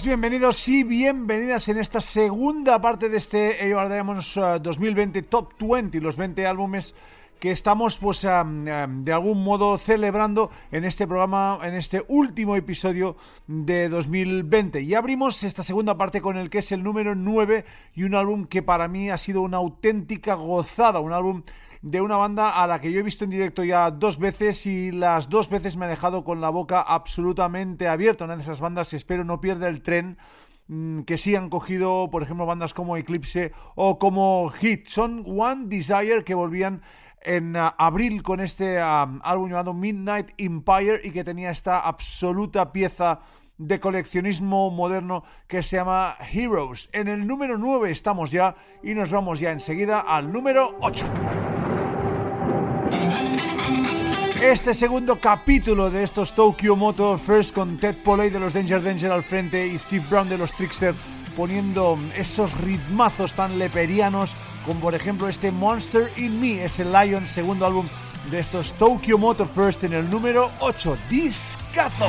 bienvenidos y bienvenidas en esta segunda parte de este AOR Diamonds 2020 uh, Top 20, los 20 álbumes que estamos pues de algún modo celebrando en este programa, en este último episodio de 2020. Y abrimos esta segunda parte con el que es el número 9 y un álbum que para mí ha sido una auténtica gozada, un álbum de una banda a la que yo he visto en directo ya dos veces y las dos veces me ha dejado con la boca absolutamente abierta. Una de esas bandas, espero no pierda el tren mm, que sí han cogido, por ejemplo, bandas como Eclipse o como Hit. Son One Desire que volvían en uh, abril con este um, álbum llamado Midnight Empire y que tenía esta absoluta pieza de coleccionismo moderno que se llama Heroes. En el número 9 estamos ya y nos vamos ya enseguida al número 8. Este segundo capítulo de estos Tokyo Moto First con Ted Poley de los Danger Danger al frente y Steve Brown de los Trickster poniendo esos ritmazos tan leperianos como por ejemplo este Monster in Me, es el Lion segundo álbum de estos Tokyo Moto First en el número 8, discazo.